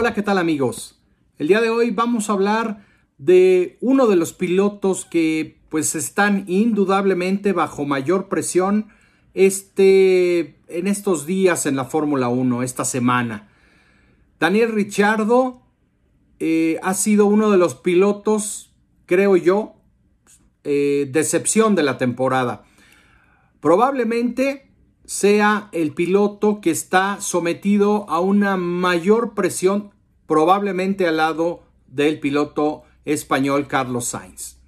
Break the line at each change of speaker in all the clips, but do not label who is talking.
Hola, ¿qué tal amigos? El día de hoy vamos a hablar de uno de los pilotos que pues están indudablemente bajo mayor presión este, en estos días en la Fórmula 1, esta semana. Daniel Ricciardo eh, ha sido uno de los pilotos, creo yo, eh, decepción de la temporada. Probablemente sea el piloto que está sometido a una mayor presión, probablemente al lado del piloto español Carlos Sainz.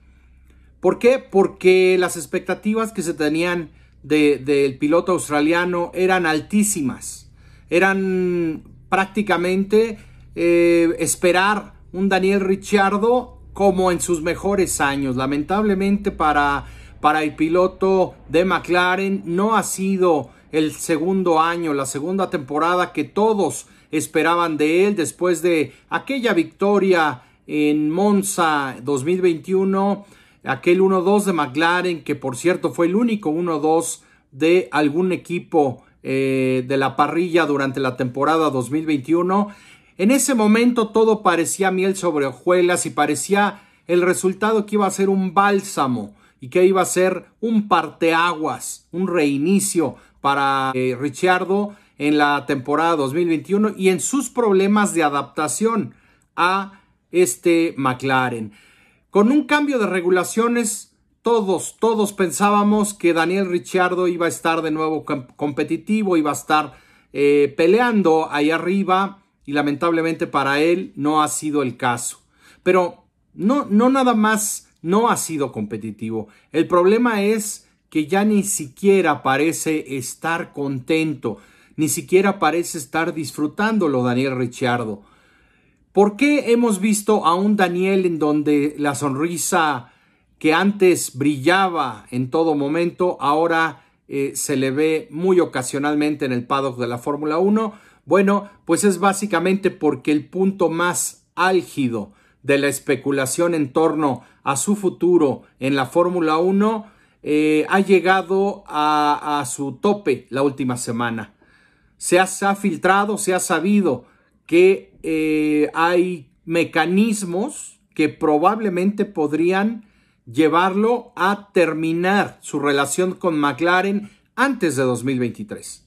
¿Por qué? Porque las expectativas que se tenían del piloto australiano eran altísimas. Eran prácticamente eh, esperar un Daniel Ricciardo como en sus mejores años. Lamentablemente para para el piloto de McLaren. No ha sido el segundo año, la segunda temporada que todos esperaban de él después de aquella victoria en Monza 2021, aquel 1-2 de McLaren, que por cierto fue el único 1-2 de algún equipo eh, de la parrilla durante la temporada 2021. En ese momento todo parecía miel sobre hojuelas y parecía el resultado que iba a ser un bálsamo y que iba a ser un parteaguas, un reinicio para eh, Ricciardo en la temporada 2021 y en sus problemas de adaptación a este McLaren. Con un cambio de regulaciones, todos, todos pensábamos que Daniel Ricciardo iba a estar de nuevo competitivo, iba a estar eh, peleando ahí arriba y lamentablemente para él no ha sido el caso. Pero no, no nada más no ha sido competitivo. El problema es que ya ni siquiera parece estar contento, ni siquiera parece estar disfrutándolo Daniel Ricciardo. ¿Por qué hemos visto a un Daniel en donde la sonrisa que antes brillaba en todo momento, ahora eh, se le ve muy ocasionalmente en el paddock de la Fórmula 1? Bueno, pues es básicamente porque el punto más álgido de la especulación en torno a su futuro en la Fórmula 1 eh, ha llegado a, su tope la última semana. Se ha, filtrado, se ha sabido que eh, hay mecanismos que probablemente podrían llevarlo a terminar su relación con McLaren antes de 2023.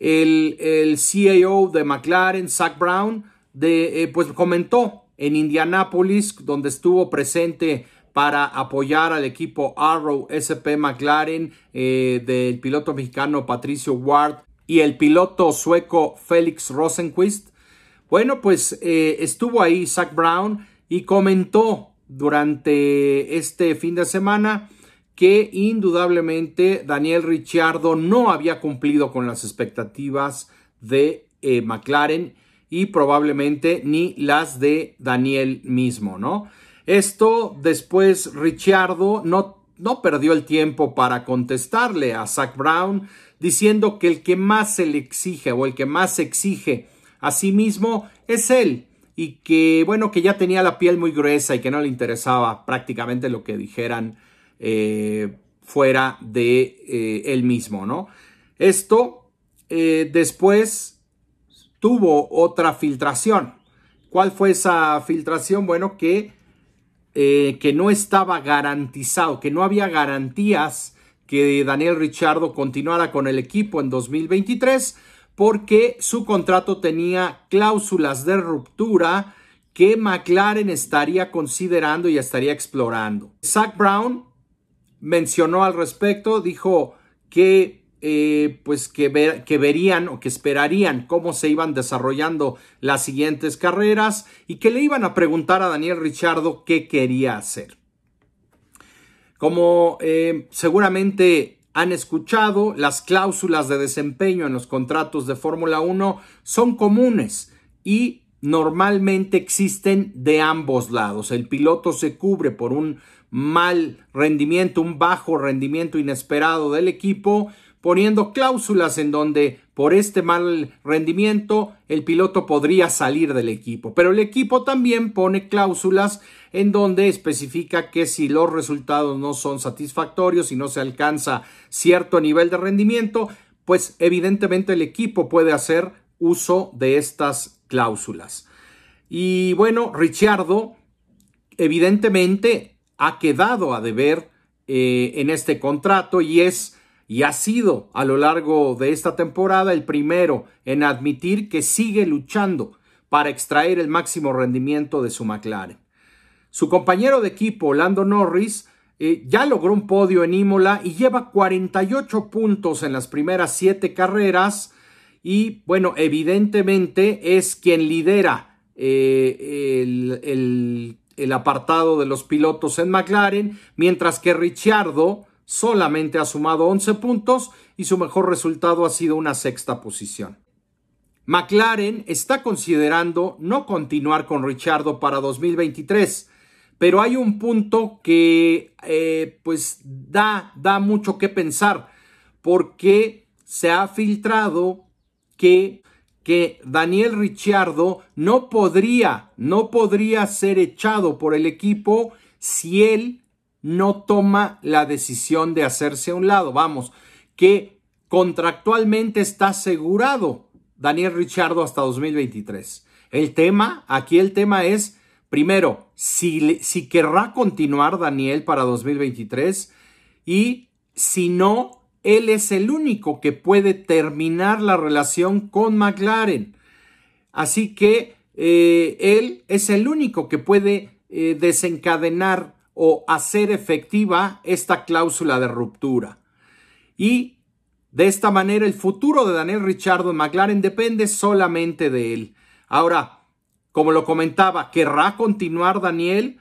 El, el CAO de McLaren, Zach Brown, eh, pues comentó en Indianápolis, donde estuvo presente para apoyar al equipo Arrow SP McLaren eh, del piloto mexicano Patricio Ward y el piloto sueco Félix Rosenquist. Bueno, pues eh, estuvo ahí Zach Brown y comentó durante este fin de semana que indudablemente Daniel Ricciardo no había cumplido con las expectativas de eh, McLaren y probablemente ni las de Daniel mismo, ¿no? Esto después Richardo no, no perdió el tiempo para contestarle a Zach Brown diciendo que el que más se le exige o el que más se exige a sí mismo es él y que bueno que ya tenía la piel muy gruesa y que no le interesaba prácticamente lo que dijeran eh, fuera de eh, él mismo, ¿no? Esto eh, después tuvo otra filtración. ¿Cuál fue esa filtración? Bueno, que, eh, que no estaba garantizado, que no había garantías que Daniel Richardo continuara con el equipo en 2023 porque su contrato tenía cláusulas de ruptura que McLaren estaría considerando y estaría explorando. Zach Brown mencionó al respecto, dijo que eh, pues que, que verían o que esperarían cómo se iban desarrollando las siguientes carreras y que le iban a preguntar a Daniel Richardo qué quería hacer. Como eh, seguramente han escuchado, las cláusulas de desempeño en los contratos de Fórmula 1 son comunes y normalmente existen de ambos lados. El piloto se cubre por un mal rendimiento, un bajo rendimiento inesperado del equipo poniendo cláusulas en donde por este mal rendimiento el piloto podría salir del equipo. Pero el equipo también pone cláusulas en donde especifica que si los resultados no son satisfactorios y no se alcanza cierto nivel de rendimiento, pues evidentemente el equipo puede hacer uso de estas cláusulas. Y bueno, Ricciardo evidentemente ha quedado a deber eh, en este contrato y es y ha sido a lo largo de esta temporada el primero en admitir que sigue luchando para extraer el máximo rendimiento de su McLaren. Su compañero de equipo, Lando Norris, eh, ya logró un podio en Imola y lleva 48 puntos en las primeras siete carreras y bueno, evidentemente es quien lidera eh, el, el, apartado de los pilotos en McLaren, mientras que Ricciardo solamente ha sumado 11 puntos y su mejor resultado ha sido una sexta posición. McLaren está considerando no continuar con Ricciardo para 2023, pero hay un punto que eh, pues da, da mucho que pensar porque se ha filtrado que, que Daniel Ricciardo no podría, no podría ser echado por el equipo si él no toma la decisión de hacerse a un lado. Vamos, que contractualmente está asegurado Daniel Ricciardo hasta 2023. El tema, aquí el tema es Primero, si, si querrá continuar Daniel para 2023 y si no, él es el único que puede terminar la relación con McLaren. Así que eh, él es el único que puede eh, desencadenar o hacer efectiva esta cláusula de ruptura. Y de esta manera el futuro de Daniel Richardo en McLaren depende solamente de él. Ahora, como lo comentaba, ¿querrá continuar Daniel?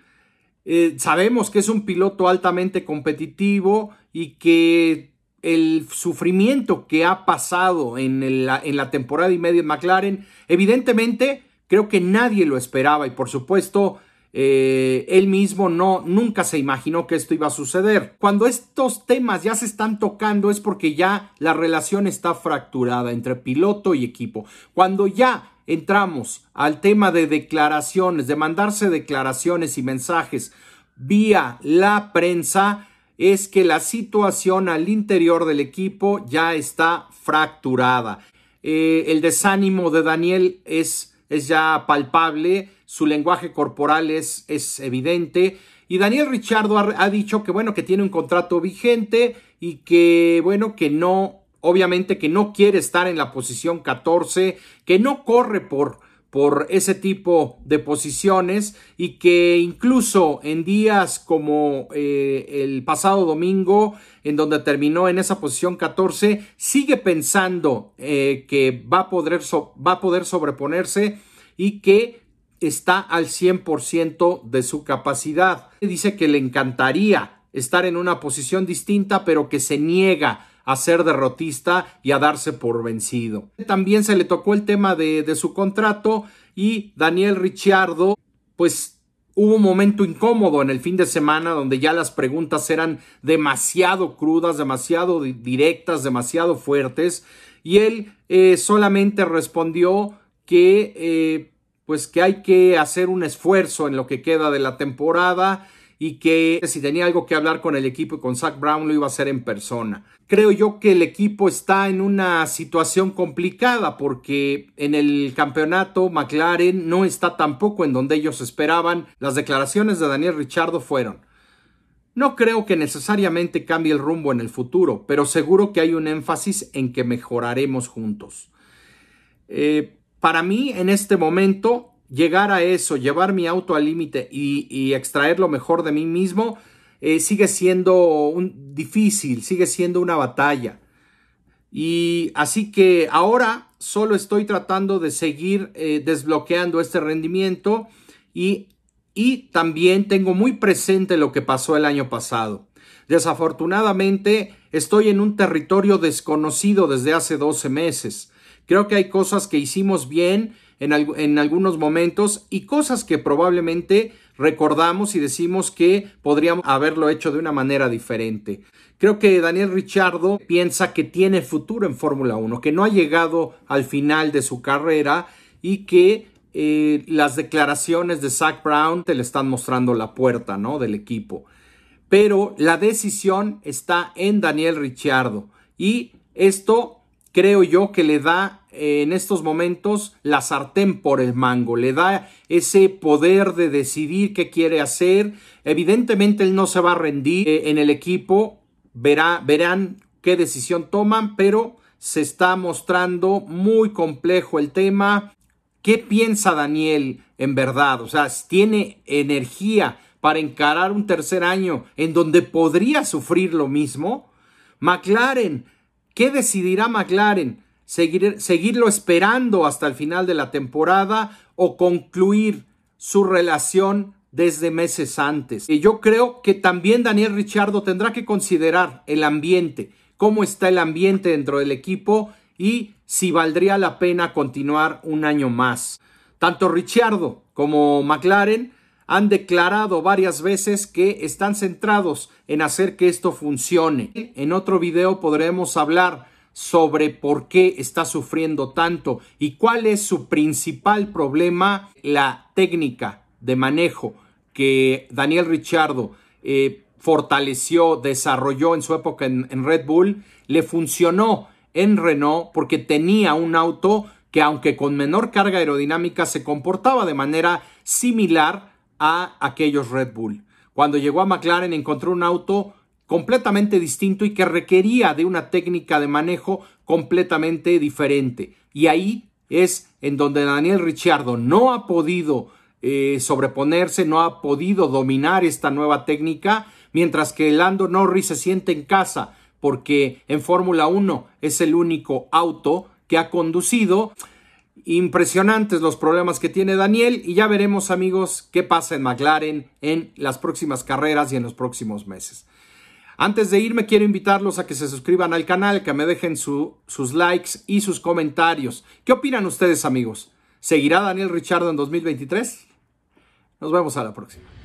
Eh, sabemos que es un piloto altamente competitivo y que el sufrimiento que ha pasado en, la temporada y media en McLaren, evidentemente creo que nadie lo esperaba y por supuesto eh, él mismo no nunca se imaginó que esto iba a suceder. Cuando estos temas ya se están tocando es porque ya la relación está fracturada entre piloto y equipo. Cuando ya entramos al tema de declaraciones, de mandarse declaraciones y mensajes vía la prensa, es que la situación al interior del equipo ya está fracturada. Eh, el desánimo de Daniel es, es, ya palpable, su lenguaje corporal es, es evidente. Y Daniel Richardo ha, dicho que bueno, que tiene un contrato vigente y que bueno, que no obviamente que no quiere estar en la posición 14, que no corre por, por ese tipo de posiciones y que incluso en días como eh, el pasado domingo, en donde terminó en esa posición 14, sigue pensando eh, que va a, poder va a poder sobreponerse y que está al 100% de su capacidad. Dice que le encantaría estar en una posición distinta, pero que se niega a ser derrotista y a darse por vencido. También se le tocó el tema de, su contrato y Daniel Ricciardo, pues hubo un momento incómodo en el fin de semana donde ya las preguntas eran demasiado crudas, demasiado directas, demasiado fuertes y él eh, solamente respondió que eh, pues que hay que hacer un esfuerzo en lo que queda de la temporada y que si tenía algo que hablar con el equipo y con Zach Brown lo iba a hacer en persona. Creo yo que el equipo está en una situación complicada porque en el campeonato McLaren no está tampoco en donde ellos esperaban. Las declaraciones de Daniel Richardo fueron no creo que necesariamente cambie el rumbo en el futuro, pero seguro que hay un énfasis en que mejoraremos juntos. Eh, para mí, en este momento, llegar a eso, llevar mi auto al límite y, extraer lo mejor de mí mismo, eh, sigue siendo un, difícil, sigue siendo una batalla. Y así que ahora solo estoy tratando de seguir eh, desbloqueando este rendimiento y, y también tengo muy presente lo que pasó el año pasado. Desafortunadamente estoy en un territorio desconocido desde hace 12 meses. Creo que hay cosas que hicimos bien en, algunos momentos y cosas que probablemente recordamos y decimos que podríamos haberlo hecho de una manera diferente. Creo que Daniel Richardo piensa que tiene futuro en Fórmula 1, que no ha llegado al final de su carrera y que eh, las declaraciones de Zach Brown te le están mostrando la puerta ¿no? del equipo. Pero la decisión está en Daniel Richardo y esto creo yo que le da eh, en estos momentos la sartén por el mango, le da ese poder de decidir qué quiere hacer. Evidentemente él no se va a rendir eh, en el equipo, verá, verán qué decisión toman, pero se está mostrando muy complejo el tema. ¿Qué piensa Daniel en verdad? O sea, tiene energía para encarar un tercer año en donde podría sufrir lo mismo. McLaren, ¿qué decidirá McLaren? ¿Seguir, ¿Seguirlo esperando hasta el final de la temporada o concluir su relación desde meses antes? Y yo creo que también Daniel Richardo tendrá que considerar el ambiente, cómo está el ambiente dentro del equipo y si valdría la pena continuar un año más. Tanto Richardo como McLaren han declarado varias veces que están centrados en hacer que esto funcione. En otro video podremos hablar sobre por qué está sufriendo tanto y cuál es su principal problema, la técnica de manejo que Daniel Richardo eh, fortaleció, desarrolló en su época en, en Red Bull, le funcionó en Renault porque tenía un auto que aunque con menor carga aerodinámica se comportaba de manera similar a aquellos Red Bull. Cuando llegó a McLaren encontró un auto completamente distinto y que requería de una técnica de manejo completamente diferente. Y ahí es en donde Daniel Ricciardo no ha podido eh, sobreponerse, no ha podido dominar esta nueva técnica, mientras que Lando Norris se siente en casa porque en Fórmula 1 es el único auto que ha conducido Impresionantes los problemas que tiene Daniel y ya veremos amigos qué pasa en McLaren en las próximas carreras y en los próximos meses. Antes de irme quiero invitarlos a que se suscriban al canal, que me dejen sus likes y sus comentarios. ¿Qué opinan ustedes amigos? ¿Seguirá Daniel Richardo en 2023? Nos vemos a la próxima.